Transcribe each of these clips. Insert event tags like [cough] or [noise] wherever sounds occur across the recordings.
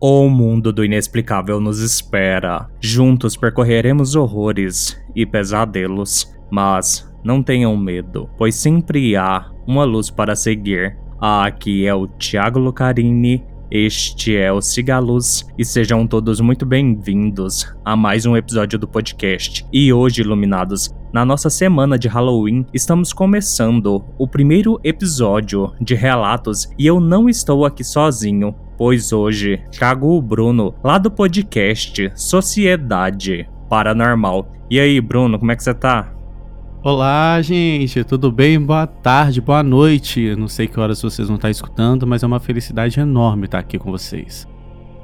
O mundo do inexplicável nos espera. Juntos percorreremos horrores e pesadelos. Mas não tenham medo, pois sempre há uma luz para seguir. Aqui é o Thiago Lucarini, este é o Cigaluz e sejam todos muito bem-vindos a mais um episódio do podcast. E hoje, iluminados, na nossa semana de Halloween, estamos começando o primeiro episódio de relatos e eu não estou aqui sozinho pois hoje trago o Bruno lá do podcast Sociedade Paranormal. E aí, Bruno, como é que você tá? Olá, gente, tudo bem? Boa tarde, boa noite. Não sei que horas vocês vão estar escutando, mas é uma felicidade enorme estar aqui com vocês.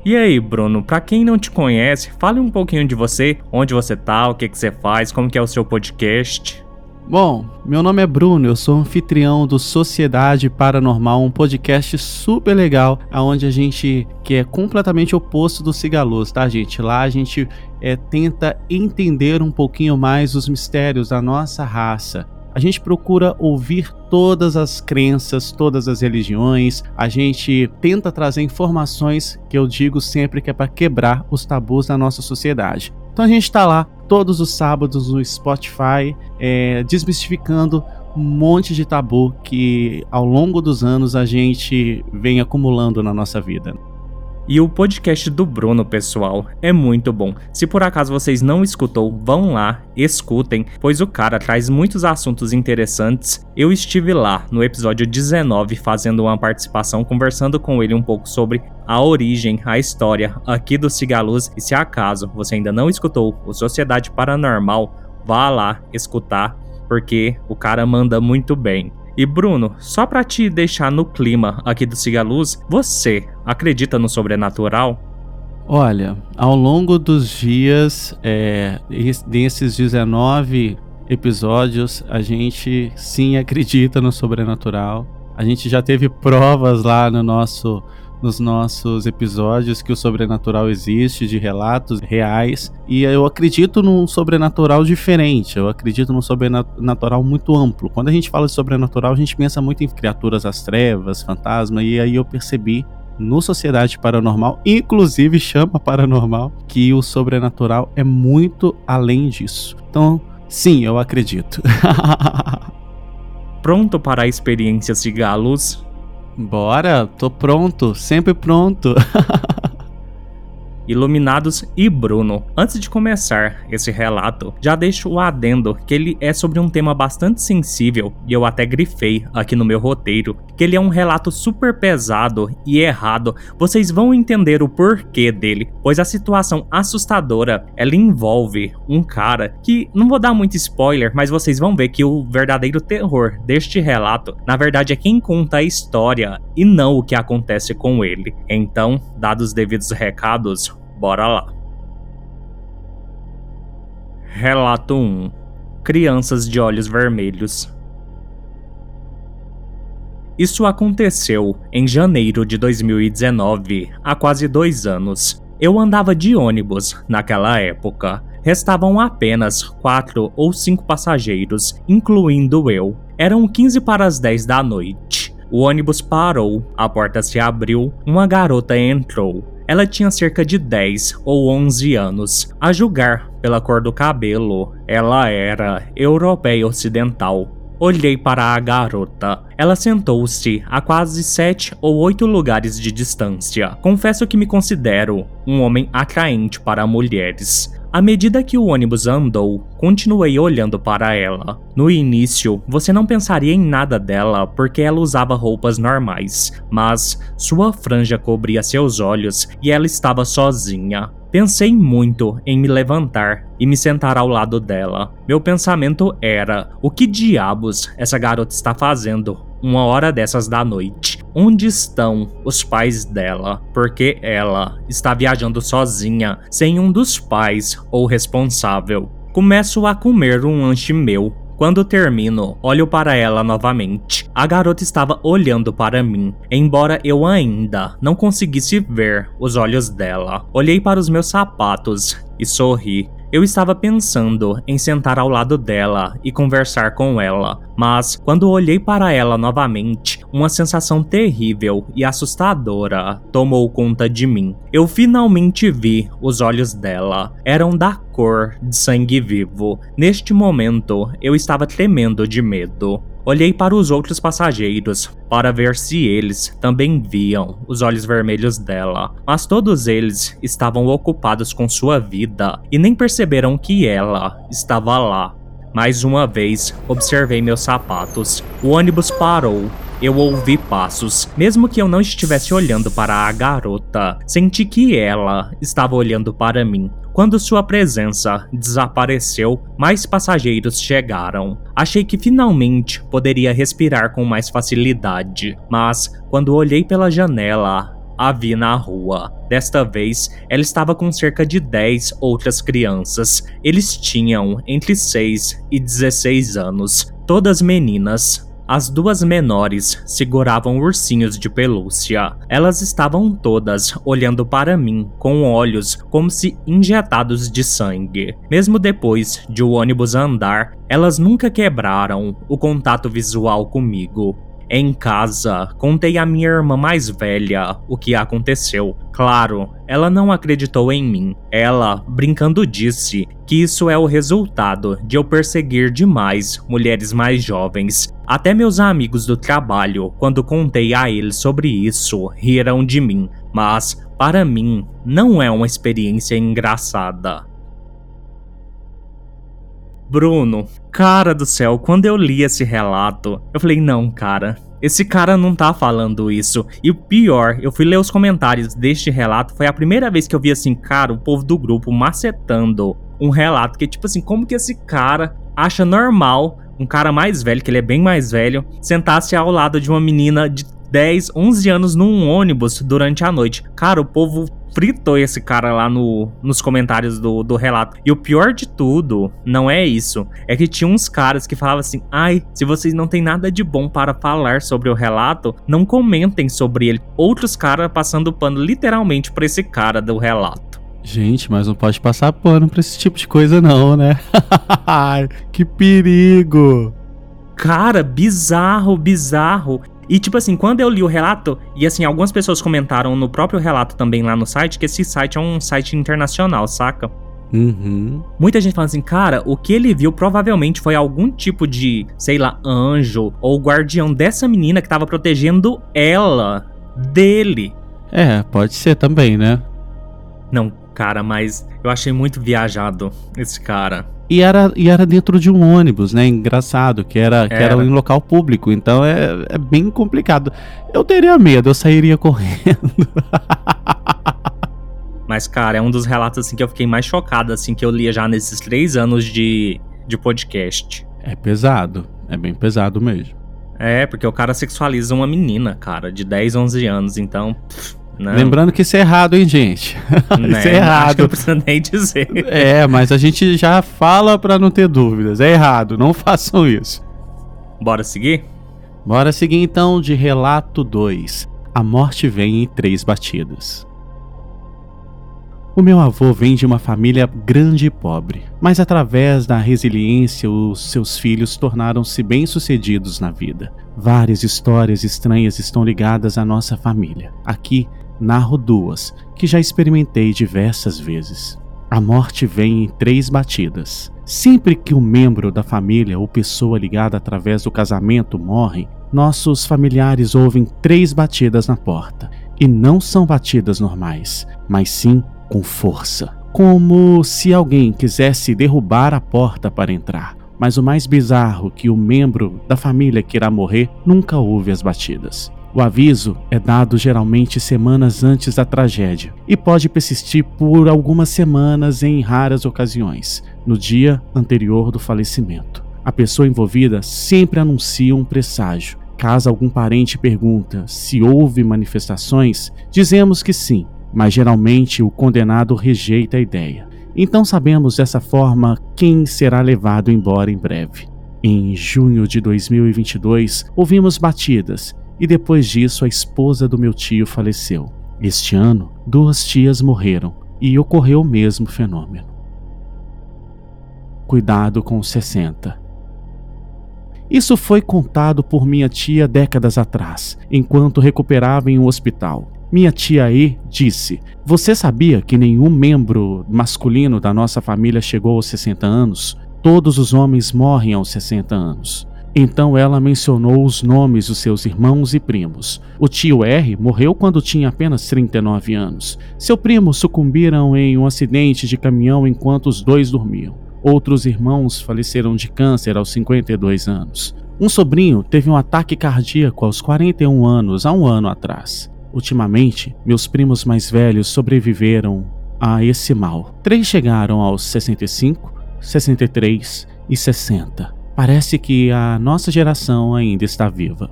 E aí, Bruno, para quem não te conhece, fale um pouquinho de você, onde você tá, o que que você faz, como que é o seu podcast. Bom, meu nome é Bruno, eu sou anfitrião do Sociedade Paranormal, um podcast super legal, onde a gente, que é completamente oposto do Cigaluz, tá, gente? Lá a gente é, tenta entender um pouquinho mais os mistérios da nossa raça. A gente procura ouvir todas as crenças, todas as religiões. A gente tenta trazer informações que eu digo sempre que é para quebrar os tabus da nossa sociedade. Então a gente está lá todos os sábados no Spotify, é, desmistificando um monte de tabu que ao longo dos anos a gente vem acumulando na nossa vida. E o podcast do Bruno, pessoal, é muito bom. Se por acaso vocês não escutou, vão lá, escutem, pois o cara traz muitos assuntos interessantes. Eu estive lá no episódio 19 fazendo uma participação conversando com ele um pouco sobre a origem, a história aqui do Cigaluz. E se acaso você ainda não escutou o Sociedade Paranormal, vá lá escutar, porque o cara manda muito bem. E Bruno, só para te deixar no clima aqui do Cigaluz, você acredita no sobrenatural? Olha, ao longo dos dias, é, desses 19 episódios, a gente sim acredita no sobrenatural. A gente já teve provas lá no nosso nos nossos episódios que o sobrenatural existe, de relatos reais. E eu acredito num sobrenatural diferente, eu acredito num sobrenatural muito amplo. Quando a gente fala de sobrenatural, a gente pensa muito em criaturas das trevas, fantasma, e aí eu percebi no Sociedade Paranormal, inclusive chama Paranormal, que o sobrenatural é muito além disso. Então, sim, eu acredito. [laughs] Pronto para a experiência de galos? Bora, tô pronto, sempre pronto. [laughs] Iluminados e Bruno. Antes de começar esse relato, já deixo o adendo que ele é sobre um tema bastante sensível e eu até grifei aqui no meu roteiro que ele é um relato super pesado e errado. Vocês vão entender o porquê dele, pois a situação assustadora ela envolve um cara que não vou dar muito spoiler, mas vocês vão ver que o verdadeiro terror deste relato, na verdade é quem conta a história e não o que acontece com ele. Então, dados os devidos recados, Bora lá. Relato 1 Crianças de olhos vermelhos. Isso aconteceu em janeiro de 2019, há quase dois anos. Eu andava de ônibus naquela época. Restavam apenas quatro ou cinco passageiros, incluindo eu. Eram 15 para as 10 da noite. O ônibus parou, a porta se abriu, uma garota entrou. Ela tinha cerca de 10 ou 11 anos. A julgar pela cor do cabelo, ela era europeia ocidental. Olhei para a garota. Ela sentou-se a quase sete ou oito lugares de distância. Confesso que me considero um homem atraente para mulheres. À medida que o ônibus andou, continuei olhando para ela. No início, você não pensaria em nada dela porque ela usava roupas normais, mas sua franja cobria seus olhos e ela estava sozinha. Pensei muito em me levantar e me sentar ao lado dela. Meu pensamento era: o que diabos essa garota está fazendo uma hora dessas da noite? Onde estão os pais dela? Porque ela está viajando sozinha, sem um dos pais ou responsável. Começo a comer um lanche meu. Quando termino, olho para ela novamente. A garota estava olhando para mim, embora eu ainda não conseguisse ver os olhos dela. Olhei para os meus sapatos e sorri. Eu estava pensando em sentar ao lado dela e conversar com ela, mas quando olhei para ela novamente, uma sensação terrível e assustadora tomou conta de mim. Eu finalmente vi os olhos dela. Eram da cor de sangue vivo. Neste momento, eu estava tremendo de medo. Olhei para os outros passageiros para ver se eles também viam os olhos vermelhos dela, mas todos eles estavam ocupados com sua vida e nem perceberam que ela estava lá. Mais uma vez, observei meus sapatos. O ônibus parou. Eu ouvi passos. Mesmo que eu não estivesse olhando para a garota, senti que ela estava olhando para mim. Quando sua presença desapareceu, mais passageiros chegaram. Achei que finalmente poderia respirar com mais facilidade, mas quando olhei pela janela, a vi na rua. Desta vez, ela estava com cerca de 10 outras crianças. Eles tinham entre 6 e 16 anos, todas meninas. As duas menores seguravam ursinhos de pelúcia. Elas estavam todas olhando para mim com olhos como se injetados de sangue. Mesmo depois de o ônibus andar, elas nunca quebraram o contato visual comigo. Em casa, contei à minha irmã mais velha o que aconteceu. Claro, ela não acreditou em mim. Ela, brincando, disse que isso é o resultado de eu perseguir demais mulheres mais jovens. Até meus amigos do trabalho, quando contei a eles sobre isso, riram de mim. Mas, para mim, não é uma experiência engraçada. Bruno, cara do céu, quando eu li esse relato, eu falei: não, cara, esse cara não tá falando isso. E o pior, eu fui ler os comentários deste relato, foi a primeira vez que eu vi assim, cara, o povo do grupo macetando um relato que, tipo assim, como que esse cara acha normal um cara mais velho, que ele é bem mais velho, sentar-se ao lado de uma menina de 10, 11 anos num ônibus durante a noite. Cara, o povo fritou esse cara lá no, nos comentários do, do relato. E o pior de tudo não é isso. É que tinha uns caras que falavam assim: ai, se vocês não têm nada de bom para falar sobre o relato, não comentem sobre ele. Outros caras passando pano literalmente pra esse cara do relato. Gente, mas não pode passar pano pra esse tipo de coisa, não, né? [laughs] que perigo! Cara, bizarro, bizarro. E tipo assim, quando eu li o relato, e assim, algumas pessoas comentaram no próprio relato também lá no site, que esse site é um site internacional, saca? Uhum. Muita gente fala assim, cara, o que ele viu provavelmente foi algum tipo de, sei lá, anjo ou guardião dessa menina que tava protegendo ela dele. É, pode ser também, né? Não, cara, mas eu achei muito viajado esse cara. E era, e era dentro de um ônibus, né? Engraçado, que era, que era. em local público. Então é, é bem complicado. Eu teria medo, eu sairia [laughs] correndo. Mas, cara, é um dos relatos assim que eu fiquei mais chocado, assim, que eu lia já nesses três anos de, de podcast. É pesado. É bem pesado mesmo. É, porque o cara sexualiza uma menina, cara, de 10, 11 anos. Então. Pff, não. Lembrando que isso é errado, hein, gente? Né? [laughs] isso é errado. Acho que não precisa nem dizer. É, mas a gente já fala para não ter dúvidas. É errado, não [laughs] façam isso. Bora seguir? Bora seguir então de relato 2. A morte vem em três batidas. O meu avô vem de uma família grande e pobre, mas através da resiliência, os seus filhos tornaram-se bem-sucedidos na vida. Várias histórias estranhas estão ligadas à nossa família. Aqui narro duas que já experimentei diversas vezes. A morte vem em três batidas. Sempre que um membro da família ou pessoa ligada através do casamento morre, nossos familiares ouvem três batidas na porta. E não são batidas normais, mas sim com força. Como se alguém quisesse derrubar a porta para entrar. Mas o mais bizarro é que o membro da família que irá morrer nunca ouve as batidas. O aviso é dado geralmente semanas antes da tragédia e pode persistir por algumas semanas em raras ocasiões, no dia anterior do falecimento. A pessoa envolvida sempre anuncia um presságio. Caso algum parente pergunta se houve manifestações, dizemos que sim, mas geralmente o condenado rejeita a ideia. Então sabemos dessa forma quem será levado embora em breve. Em junho de 2022, ouvimos batidas e depois disso a esposa do meu tio faleceu. Este ano, duas tias morreram e ocorreu o mesmo fenômeno. cuidado com os 60. Isso foi contado por minha tia décadas atrás, enquanto recuperava em um hospital. Minha tia E disse: Você sabia que nenhum membro masculino da nossa família chegou aos 60 anos? Todos os homens morrem aos 60 anos. Então ela mencionou os nomes dos seus irmãos e primos. O tio R morreu quando tinha apenas 39 anos. Seu primo sucumbiram em um acidente de caminhão enquanto os dois dormiam. Outros irmãos faleceram de câncer aos 52 anos. Um sobrinho teve um ataque cardíaco aos 41 anos, há um ano atrás. Ultimamente, meus primos mais velhos sobreviveram a esse mal. Três chegaram aos 65, 63 e 60. Parece que a nossa geração ainda está viva.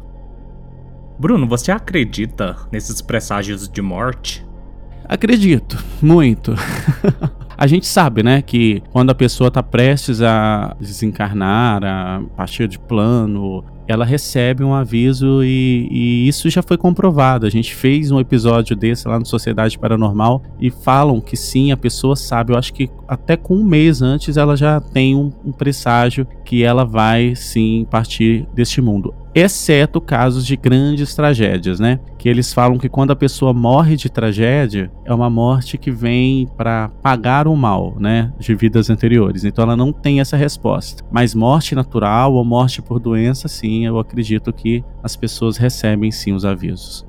Bruno, você acredita nesses presságios de morte? Acredito, muito. [laughs] a gente sabe, né, que quando a pessoa está prestes a desencarnar, a partir de plano, ela recebe um aviso e, e, isso já foi comprovado. A gente fez um episódio desse lá no Sociedade Paranormal e falam que sim, a pessoa sabe. Eu acho que até com um mês antes ela já tem um, um presságio que ela vai sim partir deste mundo exceto casos de grandes tragédias, né? Que eles falam que quando a pessoa morre de tragédia, é uma morte que vem para pagar o mal, né, de vidas anteriores. Então ela não tem essa resposta. Mas morte natural ou morte por doença, sim, eu acredito que as pessoas recebem sim os avisos.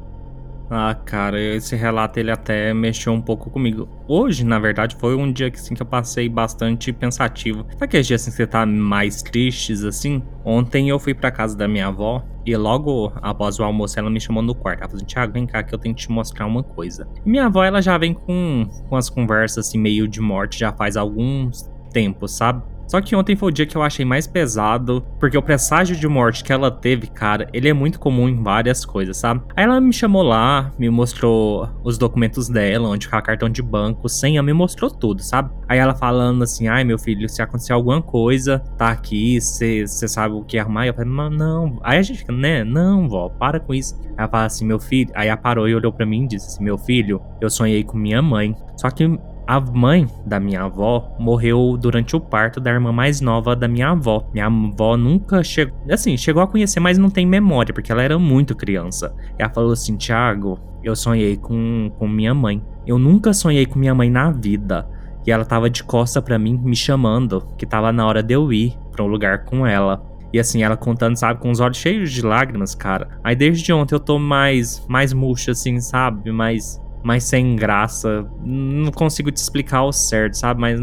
Ah, cara, esse relato ele até mexeu um pouco comigo. Hoje, na verdade, foi um dia que, assim, que eu passei bastante pensativo. Sabe aqueles dias assim, que você tá mais tristes, assim? Ontem eu fui pra casa da minha avó e logo após o almoço ela me chamou no quarto. Ela falou assim, Thiago, vem cá que eu tenho que te mostrar uma coisa. Minha avó, ela já vem com, com as conversas assim, meio de morte já faz alguns tempos, sabe? Só que ontem foi o dia que eu achei mais pesado, porque o presságio de morte que ela teve, cara, ele é muito comum em várias coisas, sabe? Aí ela me chamou lá, me mostrou os documentos dela, onde fica cartão de banco, senha, me mostrou tudo, sabe? Aí ela falando assim: ai meu filho, se acontecer alguma coisa, tá aqui, você sabe o que arrumar. Eu falei: não, não. Aí a gente fica, né? Não, vó, para com isso. Aí ela fala assim: meu filho. Aí ela parou e olhou pra mim e disse assim: meu filho, eu sonhei com minha mãe. Só que a mãe da minha avó morreu durante o parto da irmã mais nova da minha avó. Minha avó nunca chegou. Assim, chegou a conhecer, mas não tem memória, porque ela era muito criança. Ela falou assim: Tiago, eu sonhei com, com minha mãe. Eu nunca sonhei com minha mãe na vida. E ela tava de costa para mim, me chamando, que tava na hora de eu ir pra um lugar com ela. E assim, ela contando, sabe, com os olhos cheios de lágrimas, cara. Aí desde ontem eu tô mais, mais murcho, assim, sabe? Mais mais sem graça. Não consigo te explicar o certo, sabe? Mas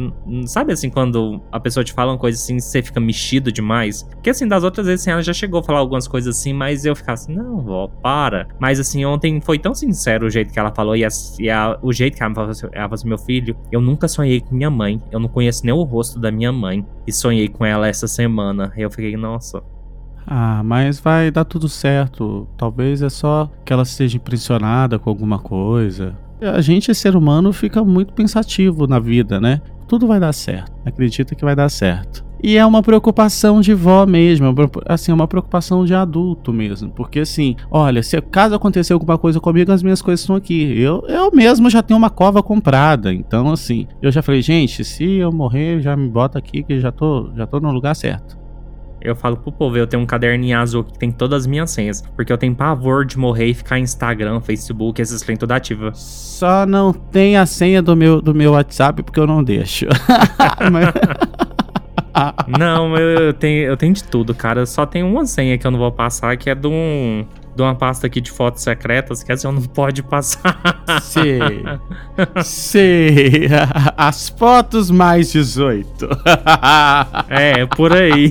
sabe assim, quando a pessoa te fala uma coisa assim, você fica mexido demais? Porque assim, das outras vezes assim, ela já chegou a falar algumas coisas assim, mas eu ficava assim, não, vó, para. Mas assim, ontem foi tão sincero o jeito que ela falou e, a, e a, o jeito que ela falou, assim, ela falou assim, meu filho, eu nunca sonhei com minha mãe, eu não conheço nem o rosto da minha mãe. E sonhei com ela essa semana. Eu fiquei, nossa, ah, mas vai dar tudo certo. Talvez é só que ela esteja impressionada com alguma coisa. A gente, ser humano, fica muito pensativo na vida, né? Tudo vai dar certo. Acredita que vai dar certo. E é uma preocupação de vó mesmo, é assim, é uma preocupação de adulto mesmo. Porque assim, olha, se caso acontecer alguma coisa comigo, as minhas coisas estão aqui. Eu, eu mesmo já tenho uma cova comprada. Então, assim, eu já falei, gente, se eu morrer, já me bota aqui que já tô, já tô no lugar certo. Eu falo pro povo, eu tenho um caderninho azul que tem todas as minhas senhas. Porque eu tenho pavor de morrer e ficar em Instagram, Facebook, esses trem tudo ativa. Só não tem a senha do meu, do meu WhatsApp porque eu não deixo. [laughs] Mas... não, eu tenho, eu tenho de tudo, cara. Só tem uma senha que eu não vou passar, que é de um de uma pasta aqui de fotos secretas que a senhora não pode passar. Sei. [laughs] Sei. [laughs] As fotos mais 18. [laughs] é, por aí.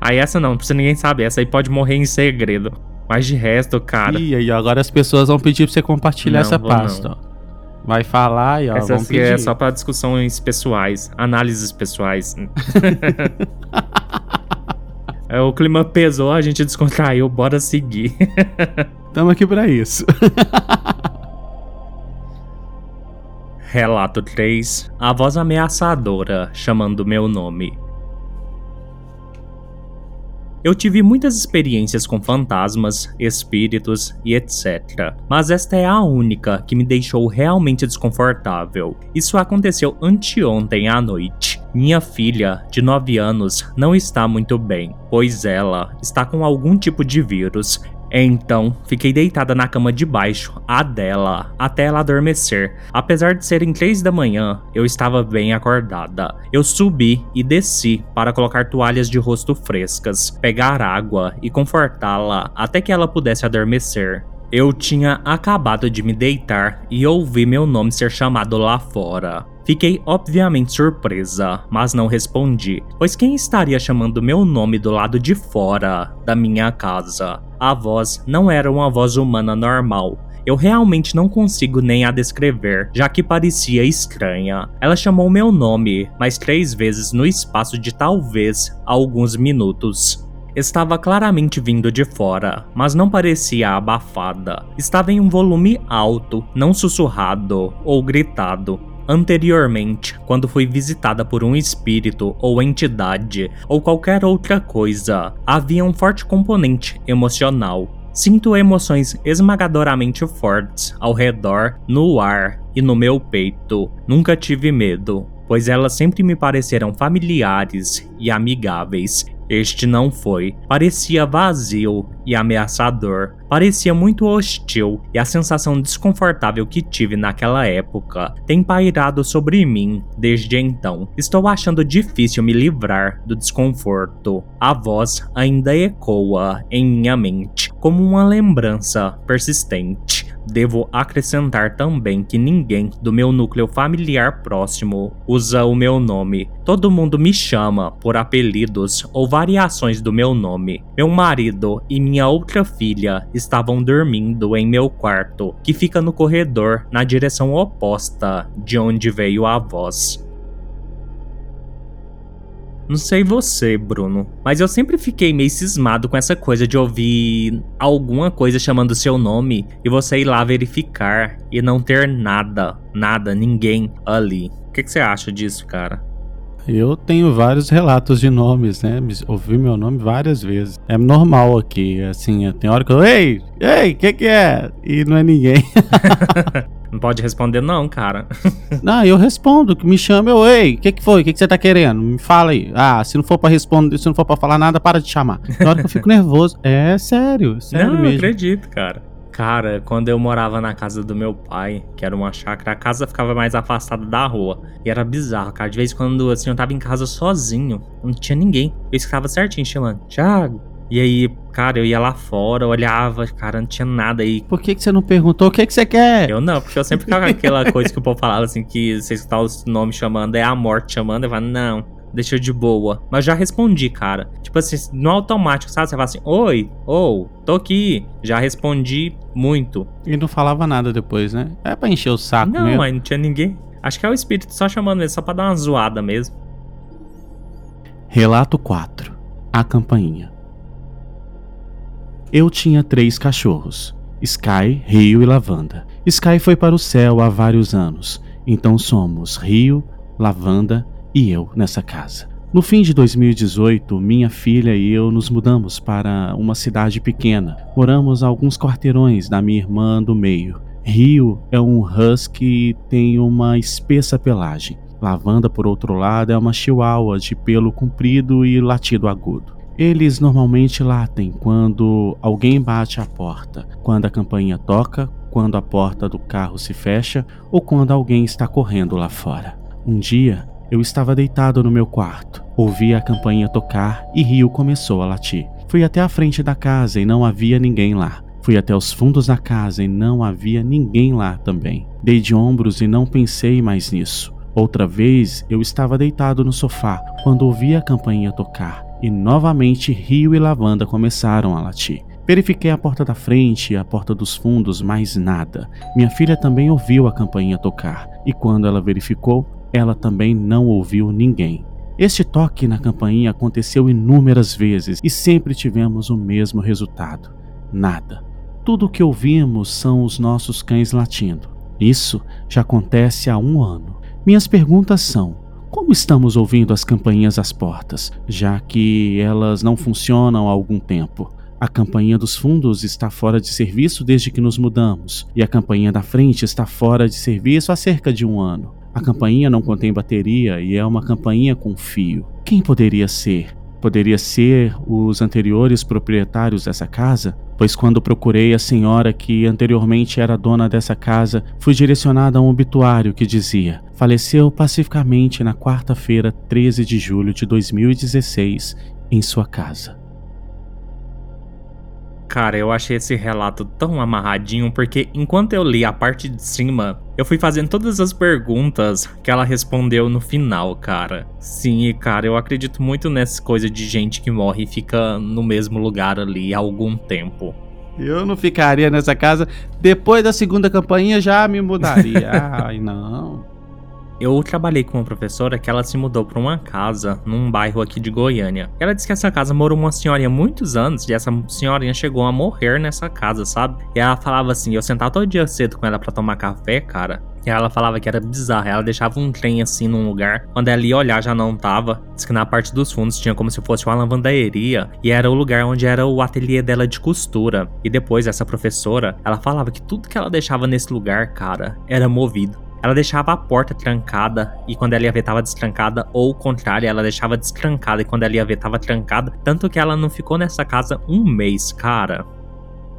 Aí essa não, não precisa ninguém saber. Essa aí pode morrer em segredo. Mas de resto, cara. E aí, agora as pessoas vão pedir pra você compartilhar não, essa pasta. Não. Vai falar e ó, Essa aqui é só para discussões pessoais, análises pessoais. É, o clima pesou, a gente descontraiu, bora seguir. [laughs] Tamo aqui pra isso. [laughs] Relato 3. A voz ameaçadora chamando meu nome. Eu tive muitas experiências com fantasmas, espíritos e etc. Mas esta é a única que me deixou realmente desconfortável. Isso aconteceu anteontem à noite. Minha filha, de 9 anos, não está muito bem, pois ela está com algum tipo de vírus então, fiquei deitada na cama de baixo, a dela, até ela adormecer. Apesar de serem três da manhã, eu estava bem acordada. Eu subi e desci para colocar toalhas de rosto frescas, pegar água e confortá-la até que ela pudesse adormecer. Eu tinha acabado de me deitar e ouvi meu nome ser chamado lá fora. Fiquei obviamente surpresa, mas não respondi, pois quem estaria chamando meu nome do lado de fora da minha casa? A voz não era uma voz humana normal. Eu realmente não consigo nem a descrever, já que parecia estranha. Ela chamou meu nome mais três vezes no espaço de talvez alguns minutos. Estava claramente vindo de fora, mas não parecia abafada. Estava em um volume alto, não sussurrado ou gritado. Anteriormente, quando fui visitada por um espírito ou entidade ou qualquer outra coisa, havia um forte componente emocional. Sinto emoções esmagadoramente fortes ao redor, no ar e no meu peito. Nunca tive medo, pois elas sempre me pareceram familiares e amigáveis, este não foi. Parecia vazio e ameaçador. Parecia muito hostil e a sensação desconfortável que tive naquela época tem pairado sobre mim desde então. Estou achando difícil me livrar do desconforto. A voz ainda ecoa em minha mente como uma lembrança persistente. Devo acrescentar também que ninguém do meu núcleo familiar próximo usa o meu nome. Todo mundo me chama por apelidos ou variações do meu nome. Meu marido e minha outra filha estavam dormindo em meu quarto, que fica no corredor na direção oposta de onde veio a voz. Não sei você, Bruno, mas eu sempre fiquei meio cismado com essa coisa de ouvir alguma coisa chamando seu nome e você ir lá verificar e não ter nada, nada, ninguém ali. O que, que você acha disso, cara? Eu tenho vários relatos de nomes, né? Ouvi meu nome várias vezes. É normal aqui, assim, tem hora que eu. Ei! Ei, o que, que é? E não é ninguém. [laughs] Não pode responder, não, cara. [laughs] não, eu respondo. Me chama, eu, ei, o que, que foi? O que, que você tá querendo? Me fala aí. Ah, se não for pra responder, se não for pra falar nada, para de chamar. Na hora que eu fico [laughs] nervoso. É sério, sério não, mesmo. Não, acredito, cara. Cara, quando eu morava na casa do meu pai, que era uma chácara, a casa ficava mais afastada da rua. E era bizarro, cara. De vez em quando, assim, eu tava em casa sozinho, não tinha ninguém. Eu ficava certinho chamando, Thiago, e aí, cara, eu ia lá fora, olhava, cara, não tinha nada aí. Por que, que você não perguntou o que, que você quer? Eu não, porque eu sempre ficava com aquela coisa que o povo falava assim, que você escutar os nomes chamando, é a morte chamando, eu falava, não, deixa eu de boa. Mas já respondi, cara. Tipo assim, no automático, sabe? Você fala assim, oi, ou, oh, tô aqui. Já respondi muito. E não falava nada depois, né? É pra encher o saco não, mesmo. Não, não tinha ninguém. Acho que é o espírito só chamando ele, só pra dar uma zoada mesmo. Relato 4. A campainha. Eu tinha três cachorros: Sky, Rio e Lavanda. Sky foi para o céu há vários anos, então somos Rio, Lavanda e eu nessa casa. No fim de 2018, minha filha e eu nos mudamos para uma cidade pequena. Moramos a alguns quarteirões da minha irmã do meio. Rio é um husky e tem uma espessa pelagem. Lavanda, por outro lado, é uma chihuahua de pelo comprido e latido agudo. Eles normalmente latem quando alguém bate a porta, quando a campainha toca, quando a porta do carro se fecha ou quando alguém está correndo lá fora. Um dia, eu estava deitado no meu quarto, ouvi a campainha tocar e Rio começou a latir. Fui até a frente da casa e não havia ninguém lá. Fui até os fundos da casa e não havia ninguém lá também. Dei de ombros e não pensei mais nisso. Outra vez eu estava deitado no sofá quando ouvi a campainha tocar e novamente Rio e Lavanda começaram a latir. Verifiquei a porta da frente e a porta dos fundos, mas nada. Minha filha também ouviu a campainha tocar, e quando ela verificou, ela também não ouviu ninguém. Este toque na campainha aconteceu inúmeras vezes e sempre tivemos o mesmo resultado: nada. Tudo o que ouvimos são os nossos cães latindo. Isso já acontece há um ano. Minhas perguntas são: como estamos ouvindo as campainhas às portas, já que elas não funcionam há algum tempo? A campainha dos fundos está fora de serviço desde que nos mudamos, e a campainha da frente está fora de serviço há cerca de um ano. A campainha não contém bateria e é uma campainha com fio. Quem poderia ser? Poderia ser os anteriores proprietários dessa casa? Pois quando procurei a senhora que anteriormente era dona dessa casa, fui direcionada a um obituário que dizia: faleceu pacificamente na quarta-feira, 13 de julho de 2016, em sua casa. Cara, eu achei esse relato tão amarradinho porque enquanto eu li a parte de cima, eu fui fazendo todas as perguntas que ela respondeu no final, cara. Sim, cara, eu acredito muito nessa coisa de gente que morre e fica no mesmo lugar ali há algum tempo. Eu não ficaria nessa casa. Depois da segunda campainha já me mudaria. [laughs] Ai, não. Eu trabalhei com uma professora que ela se mudou para uma casa num bairro aqui de Goiânia. Ela disse que essa casa morou uma senhorinha muitos anos e essa senhorinha chegou a morrer nessa casa, sabe? E ela falava assim: eu sentava todo dia cedo com ela para tomar café, cara. E ela falava que era bizarro. Ela deixava um trem assim num lugar. Quando ela ia olhar, já não tava. Diz que na parte dos fundos tinha como se fosse uma lavanderia. E era o lugar onde era o ateliê dela de costura. E depois, essa professora, ela falava que tudo que ela deixava nesse lugar, cara, era movido. Ela deixava a porta trancada e quando ela ia ver tava destrancada, ou o contrário, ela deixava destrancada e quando ela ia ver tava trancada. Tanto que ela não ficou nessa casa um mês, cara.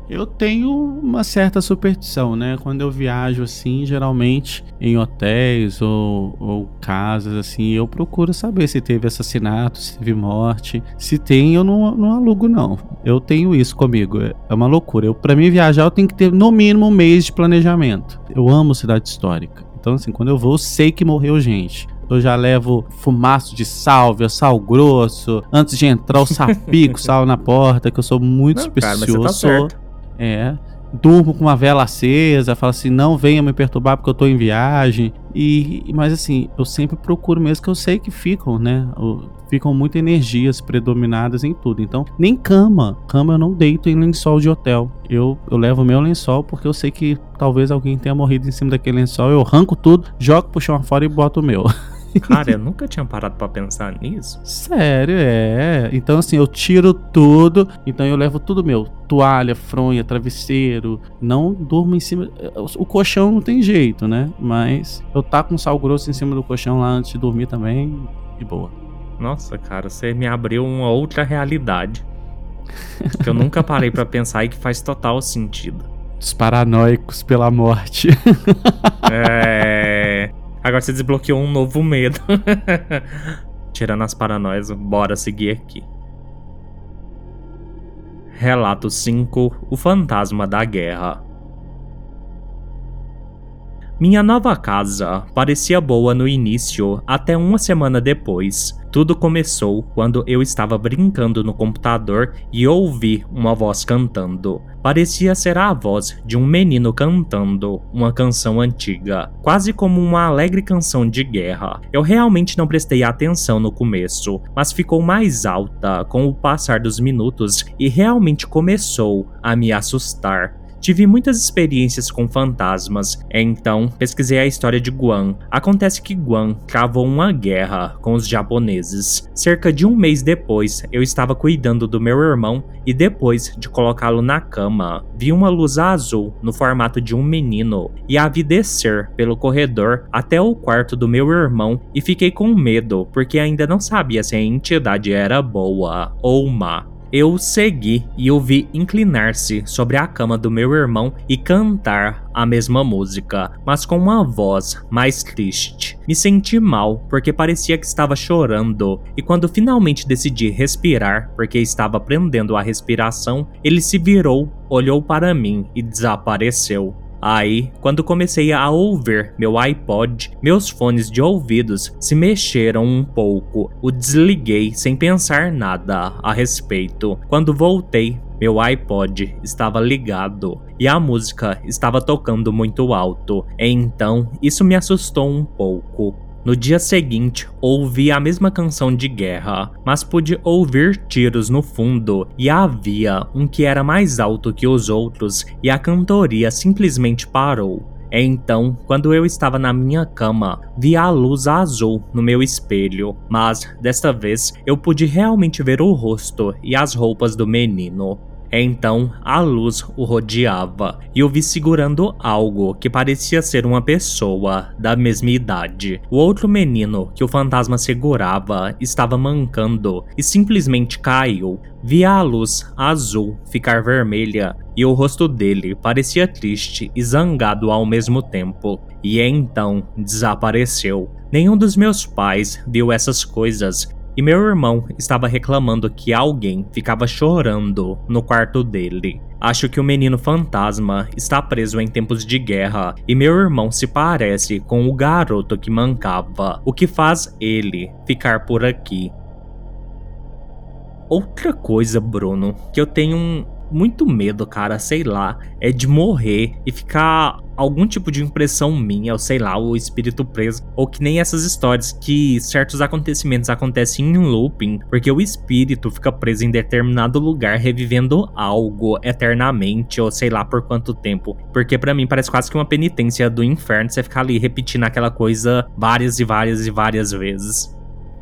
Eu tenho uma certa superstição, né? Quando eu viajo assim, geralmente em hotéis ou, ou, casas assim, eu procuro saber se teve assassinato, se teve morte. Se tem, eu não, não alugo, não. Eu tenho isso comigo. É uma loucura. Eu, para mim viajar, eu tenho que ter no mínimo um mês de planejamento. Eu amo cidade histórica. Então, assim, quando eu vou, eu sei que morreu gente. Eu já levo fumaço de sálvia, sal grosso. Antes de entrar, o sapico, [laughs] sal na porta, que eu sou muito Não, supersticioso. Tá é. Durmo com uma vela acesa, falo assim, não venha me perturbar porque eu tô em viagem. E, mas assim, eu sempre procuro mesmo que eu sei que ficam, né? Ficam muitas energias predominadas em tudo. Então, nem cama. Cama eu não deito em lençol de hotel. Eu, eu levo meu lençol porque eu sei que talvez alguém tenha morrido em cima daquele lençol. Eu arranco tudo, jogo pro chão fora e boto o meu. [laughs] Cara, eu nunca tinha parado para pensar nisso. Sério, é. Então, assim, eu tiro tudo. Então, eu levo tudo meu: toalha, fronha, travesseiro. Não durmo em cima. O colchão não tem jeito, né? Mas eu tá com sal grosso em cima do colchão lá antes de dormir também. E boa. Nossa, cara, você me abriu uma outra realidade. que eu nunca parei para pensar e que faz total sentido. Os paranoicos pela morte. é. Agora você desbloqueou um novo medo. [laughs] Tirando as paranoias, bora seguir aqui. Relato 5 O Fantasma da Guerra minha nova casa parecia boa no início, até uma semana depois. Tudo começou quando eu estava brincando no computador e ouvi uma voz cantando. Parecia ser a voz de um menino cantando uma canção antiga, quase como uma alegre canção de guerra. Eu realmente não prestei atenção no começo, mas ficou mais alta com o passar dos minutos e realmente começou a me assustar. Tive muitas experiências com fantasmas, então pesquisei a história de Guan. Acontece que Guan travou uma guerra com os japoneses. Cerca de um mês depois, eu estava cuidando do meu irmão e depois de colocá-lo na cama, vi uma luz azul no formato de um menino e a vi descer pelo corredor até o quarto do meu irmão e fiquei com medo porque ainda não sabia se a entidade era boa ou má. Eu o segui e o vi inclinar-se sobre a cama do meu irmão e cantar a mesma música, mas com uma voz mais triste. Me senti mal porque parecia que estava chorando, e quando finalmente decidi respirar, porque estava prendendo a respiração, ele se virou, olhou para mim e desapareceu. Aí, quando comecei a ouvir meu iPod, meus fones de ouvidos se mexeram um pouco. O desliguei sem pensar nada a respeito. Quando voltei, meu iPod estava ligado e a música estava tocando muito alto. Então, isso me assustou um pouco. No dia seguinte, ouvi a mesma canção de guerra, mas pude ouvir tiros no fundo e havia um que era mais alto que os outros e a cantoria simplesmente parou. Então, quando eu estava na minha cama, vi a luz azul no meu espelho, mas desta vez eu pude realmente ver o rosto e as roupas do menino. Então a luz o rodeava e eu vi segurando algo que parecia ser uma pessoa da mesma idade. O outro menino que o fantasma segurava estava mancando e simplesmente caiu. Vi a luz azul ficar vermelha e o rosto dele parecia triste e zangado ao mesmo tempo. E então desapareceu. Nenhum dos meus pais viu essas coisas e meu irmão estava reclamando que alguém ficava chorando no quarto dele. Acho que o menino fantasma está preso em tempos de guerra e meu irmão se parece com o garoto que mancava, o que faz ele ficar por aqui. Outra coisa, Bruno, que eu tenho muito medo, cara, sei lá, é de morrer e ficar algum tipo de impressão minha, ou sei lá, o espírito preso, ou que nem essas histórias que certos acontecimentos acontecem em looping, porque o espírito fica preso em determinado lugar revivendo algo eternamente, ou sei lá por quanto tempo. Porque para mim parece quase que uma penitência do inferno você ficar ali repetindo aquela coisa várias e várias e várias vezes.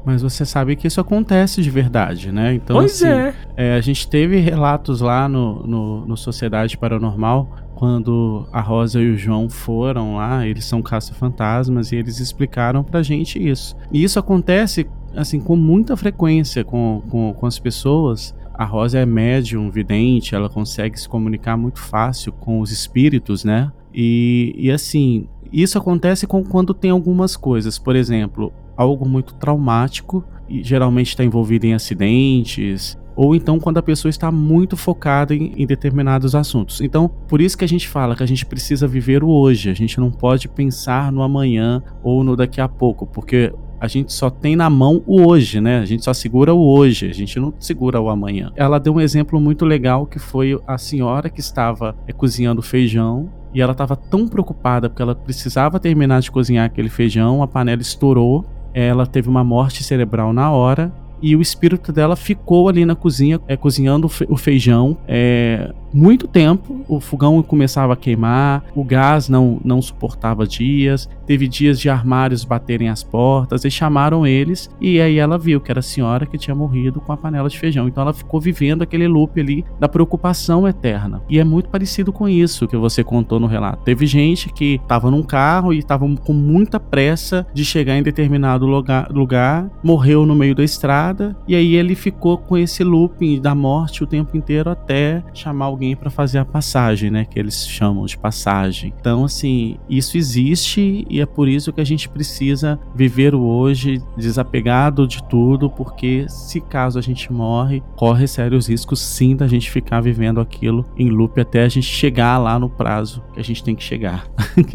Mas você sabe que isso acontece de verdade, né? Então, pois assim, é. é. A gente teve relatos lá no, no, no, Sociedade Paranormal, quando a Rosa e o João foram lá, eles são caça-fantasmas e eles explicaram pra gente isso. E isso acontece, assim, com muita frequência com, com, com as pessoas. A Rosa é médium, vidente, ela consegue se comunicar muito fácil com os espíritos, né? E, e assim, isso acontece com quando tem algumas coisas. Por exemplo, algo muito traumático e geralmente está envolvido em acidentes ou então quando a pessoa está muito focada em, em, determinados assuntos. Então, por isso que a gente fala que a gente precisa viver o hoje, a gente não pode pensar no amanhã ou no daqui a pouco, porque a gente só tem na mão o hoje, né? A gente só segura o hoje, a gente não segura o amanhã. Ela deu um exemplo muito legal que foi a senhora que estava é, cozinhando feijão e ela estava tão preocupada porque ela precisava terminar de cozinhar aquele feijão, a panela estourou ela teve uma morte cerebral na hora e o espírito dela ficou ali na cozinha, é, cozinhando o feijão. É, muito tempo, o fogão começava a queimar, o gás não, não suportava dias, teve dias de armários baterem as portas, e chamaram eles, e aí ela viu que era a senhora que tinha morrido com a panela de feijão. Então ela ficou vivendo aquele loop ali da preocupação eterna. E é muito parecido com isso que você contou no relato. Teve gente que estava num carro e estava com muita pressa de chegar em determinado lugar, lugar, morreu no meio da estrada, e aí ele ficou com esse looping da morte o tempo inteiro até chamar alguém alguém para fazer a passagem, né? Que eles chamam de passagem. Então, assim, isso existe e é por isso que a gente precisa viver o hoje desapegado de tudo, porque se caso a gente morre, corre sérios riscos sim da gente ficar vivendo aquilo em loop até a gente chegar lá no prazo que a gente tem que chegar.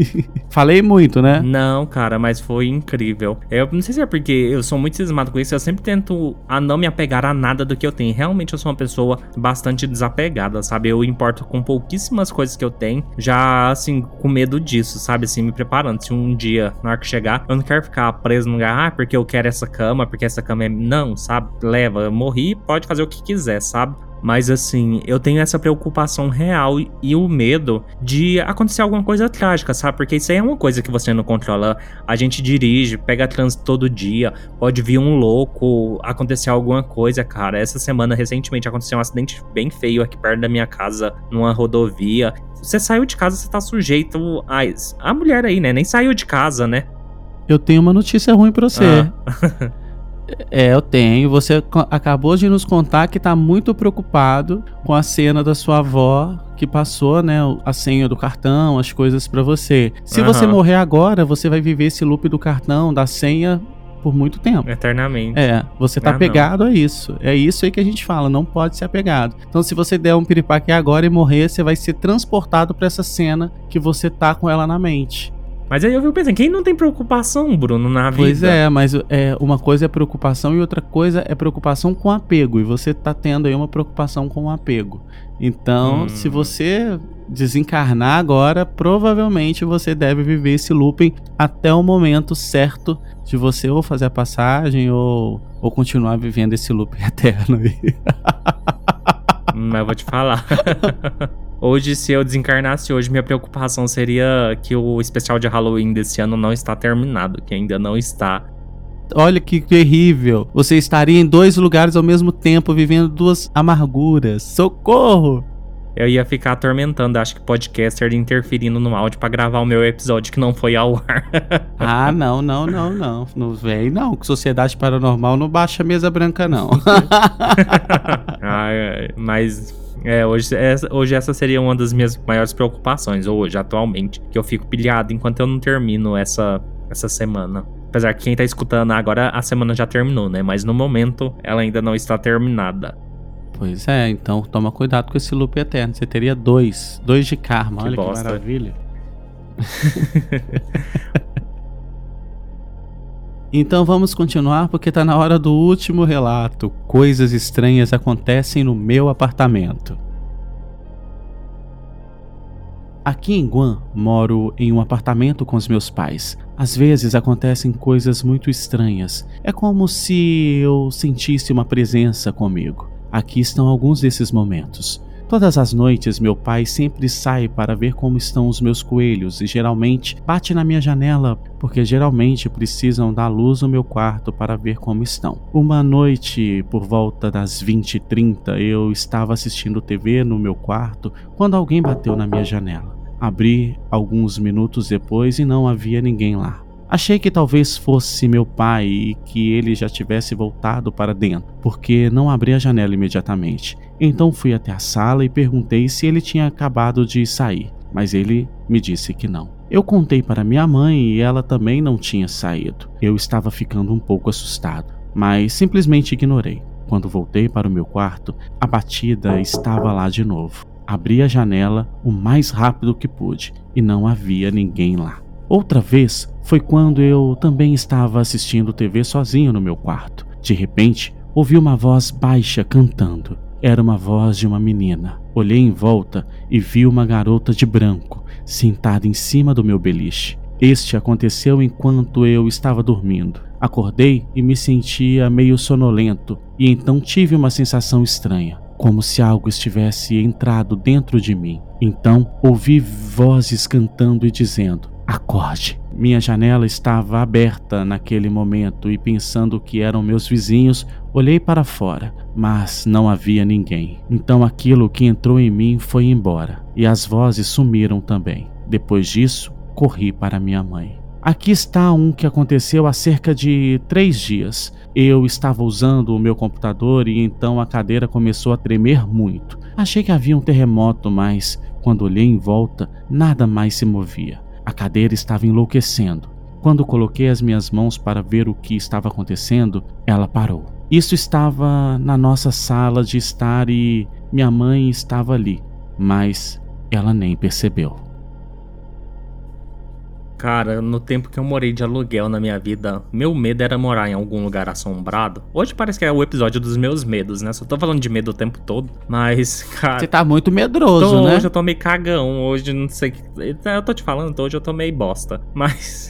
[laughs] Falei muito, né? Não, cara, mas foi incrível. Eu não sei se é porque eu sou muito cismado com isso, eu sempre tento a não me apegar a nada do que eu tenho. Realmente eu sou uma pessoa bastante desapegada, sabe? Eu importo com pouquíssimas coisas que eu tenho, já assim, com medo disso, sabe? Assim, me preparando. Se um dia, na hora que chegar, eu não quero ficar preso no lugar, ah, porque eu quero essa cama, porque essa cama é. Não, sabe? Leva, eu morri, pode fazer o que quiser, sabe? Mas assim, eu tenho essa preocupação real e o medo de acontecer alguma coisa trágica, sabe? Porque isso aí é uma coisa que você não controla. A gente dirige, pega trânsito todo dia, pode vir um louco, acontecer alguma coisa, cara. Essa semana, recentemente, aconteceu um acidente bem feio aqui perto da minha casa, numa rodovia. Você saiu de casa, você tá sujeito a. A mulher aí, né? Nem saiu de casa, né? Eu tenho uma notícia ruim pra você. Ah. [laughs] É, eu tenho. Você acabou de nos contar que tá muito preocupado com a cena da sua avó que passou, né, a senha do cartão, as coisas para você. Se uhum. você morrer agora, você vai viver esse loop do cartão, da senha por muito tempo. Eternamente. É, você tá ah, apegado a isso. É isso aí que a gente fala, não pode ser apegado. Então, se você der um piripaque agora e morrer, você vai ser transportado para essa cena que você tá com ela na mente. Mas aí eu fico pensando, quem não tem preocupação, Bruno, na vida? Pois é, mas é, uma coisa é preocupação e outra coisa é preocupação com apego. E você tá tendo aí uma preocupação com apego. Então, hum. se você desencarnar agora, provavelmente você deve viver esse looping até o momento certo de você ou fazer a passagem ou, ou continuar vivendo esse looping [laughs] eterno aí. Mas eu vou te falar. [laughs] Hoje, se eu desencarnasse hoje, minha preocupação seria que o especial de Halloween desse ano não está terminado, que ainda não está. olha que terrível. Você estaria em dois lugares ao mesmo tempo, vivendo duas amarguras. Socorro! Eu ia ficar atormentando, acho que podcaster interferindo no áudio para gravar o meu episódio que não foi ao ar. [laughs] ah, não, não, não, não. Não vem, não. Sociedade Paranormal não baixa mesa branca, não. [laughs] ah, mas é, hoje, essa, hoje essa seria uma das minhas maiores preocupações, hoje, atualmente. Que eu fico pilhado enquanto eu não termino essa, essa semana. Apesar que quem tá escutando agora, a semana já terminou, né? Mas no momento, ela ainda não está terminada. Pois é, então toma cuidado com esse loop eterno. Você teria dois. Dois de karma. Que Olha bosta. que maravilha. [laughs] então vamos continuar porque tá na hora do último relato. Coisas estranhas acontecem no meu apartamento. Aqui em Guam, moro em um apartamento com os meus pais. Às vezes acontecem coisas muito estranhas. É como se eu sentisse uma presença comigo. Aqui estão alguns desses momentos. Todas as noites, meu pai sempre sai para ver como estão os meus coelhos e geralmente bate na minha janela, porque geralmente precisam dar luz no meu quarto para ver como estão. Uma noite, por volta das 20h30, eu estava assistindo TV no meu quarto quando alguém bateu na minha janela. Abri alguns minutos depois e não havia ninguém lá. Achei que talvez fosse meu pai e que ele já tivesse voltado para dentro, porque não abri a janela imediatamente. Então fui até a sala e perguntei se ele tinha acabado de sair, mas ele me disse que não. Eu contei para minha mãe e ela também não tinha saído. Eu estava ficando um pouco assustado, mas simplesmente ignorei. Quando voltei para o meu quarto, a batida estava lá de novo. Abri a janela o mais rápido que pude e não havia ninguém lá. Outra vez foi quando eu também estava assistindo TV sozinho no meu quarto. De repente, ouvi uma voz baixa cantando. Era uma voz de uma menina. Olhei em volta e vi uma garota de branco sentada em cima do meu beliche. Este aconteceu enquanto eu estava dormindo. Acordei e me sentia meio sonolento, e então tive uma sensação estranha, como se algo estivesse entrado dentro de mim. Então ouvi vozes cantando e dizendo: Acorde. Minha janela estava aberta naquele momento e, pensando que eram meus vizinhos, olhei para fora, mas não havia ninguém. Então aquilo que entrou em mim foi embora e as vozes sumiram também. Depois disso, corri para minha mãe. Aqui está um que aconteceu há cerca de três dias. Eu estava usando o meu computador e então a cadeira começou a tremer muito. Achei que havia um terremoto, mas quando olhei em volta, nada mais se movia. A cadeira estava enlouquecendo. Quando coloquei as minhas mãos para ver o que estava acontecendo, ela parou. Isso estava na nossa sala de estar e minha mãe estava ali, mas ela nem percebeu. Cara, no tempo que eu morei de aluguel na minha vida, meu medo era morar em algum lugar assombrado. Hoje parece que é o episódio dos meus medos, né? Só tô falando de medo o tempo todo. Mas, [laughs] cara. Você tá muito medroso, tô, né? Hoje eu tô meio cagão. Hoje não sei. Eu tô te falando, hoje eu tô meio bosta. [laughs] Mas.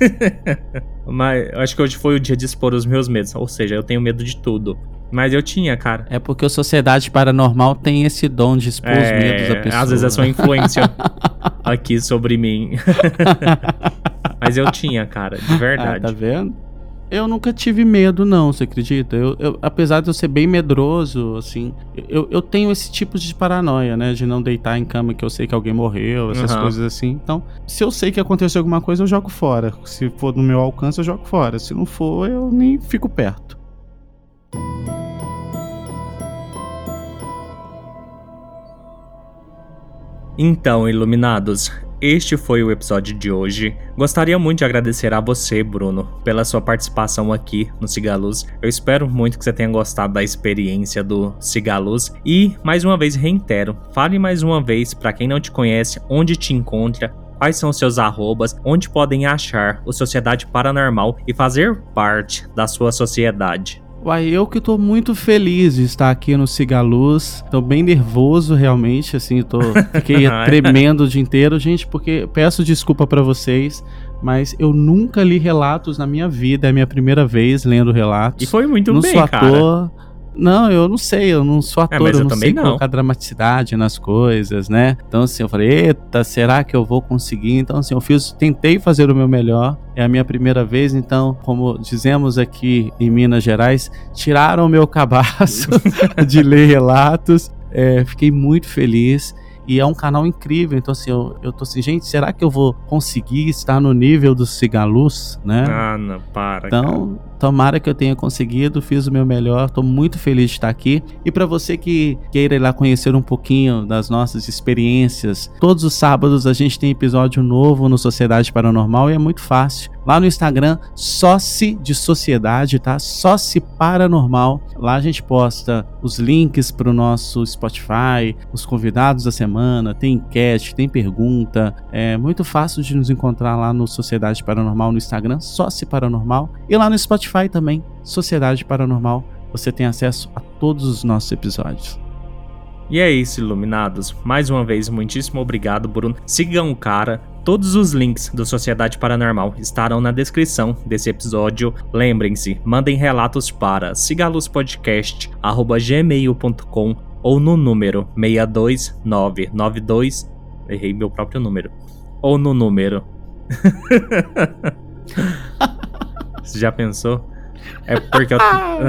mas acho que hoje foi o dia de expor os meus medos. Ou seja, eu tenho medo de tudo. Mas eu tinha, cara. É porque a sociedade paranormal tem esse dom de expor é, os medos da pessoa. Às vezes é sua influência [laughs] aqui sobre mim. [laughs] Mas eu tinha, cara, de verdade. Ah, tá vendo? Eu nunca tive medo, não, você acredita? Eu, eu, apesar de eu ser bem medroso, assim, eu, eu tenho esse tipo de paranoia, né? De não deitar em cama que eu sei que alguém morreu, essas uhum. coisas assim. Então, se eu sei que aconteceu alguma coisa, eu jogo fora. Se for no meu alcance, eu jogo fora. Se não for, eu nem fico perto. Então, iluminados, este foi o episódio de hoje. Gostaria muito de agradecer a você, Bruno, pela sua participação aqui no Cigaluz. Eu espero muito que você tenha gostado da experiência do Cigaluz e, mais uma vez, reitero, fale mais uma vez para quem não te conhece, onde te encontra, quais são seus arrobas, onde podem achar o Sociedade Paranormal e fazer parte da sua sociedade. Uai, eu que tô muito feliz de estar aqui no Cigaluz. Tô bem nervoso, realmente, assim, tô [laughs] fiquei tremendo o dia inteiro, gente, porque peço desculpa para vocês, mas eu nunca li relatos na minha vida, é a minha primeira vez lendo relatos. E foi muito Não bem, sou ator, cara. Não, eu não sei, eu não sou É, ator, mas eu eu não também sei não. colocar dramaticidade nas coisas, né? Então assim, eu falei, eita, será que eu vou conseguir? Então assim, eu fiz, tentei fazer o meu melhor. É a minha primeira vez, então, como dizemos aqui em Minas Gerais, tiraram o meu cabaço [laughs] de ler relatos. É, fiquei muito feliz. E é um canal incrível, então assim, eu, eu tô assim, gente, será que eu vou conseguir estar no nível do Cigaluz, né? Ah, não, para. cara. Então, tomara que eu tenha conseguido, fiz o meu melhor, tô muito feliz de estar aqui. E para você que queira ir lá conhecer um pouquinho das nossas experiências, todos os sábados a gente tem episódio novo no Sociedade Paranormal e é muito fácil. Lá no Instagram, Sóci de Sociedade, tá? Sóci Paranormal. Lá a gente posta os links pro nosso Spotify, os convidados da semana, tem enquete, tem pergunta. É muito fácil de nos encontrar lá no Sociedade Paranormal no Instagram, Sóci Paranormal. E lá no Spotify também, Sociedade Paranormal. Você tem acesso a todos os nossos episódios. E é isso, iluminados. Mais uma vez, muitíssimo obrigado, Bruno. Sigam o cara. Todos os links do Sociedade Paranormal estarão na descrição desse episódio. Lembrem-se, mandem relatos para sigaluspodcast@gmail.com ou no número 62992 Errei meu próprio número. Ou no número. [laughs] Você já pensou? É porque eu. [laughs]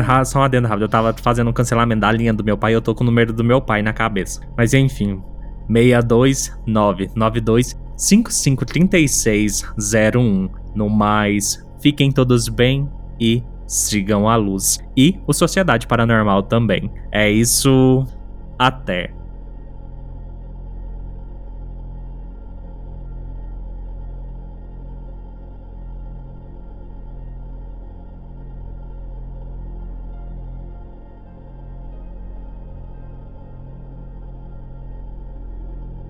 Ah, Só um adendo rápido. Eu tava fazendo um cancelamento da linha do meu pai e eu tô com o número do meu pai na cabeça. Mas enfim. 62992 553601. No mais, fiquem todos bem e sigam a luz. E o Sociedade Paranormal também. É isso. Até.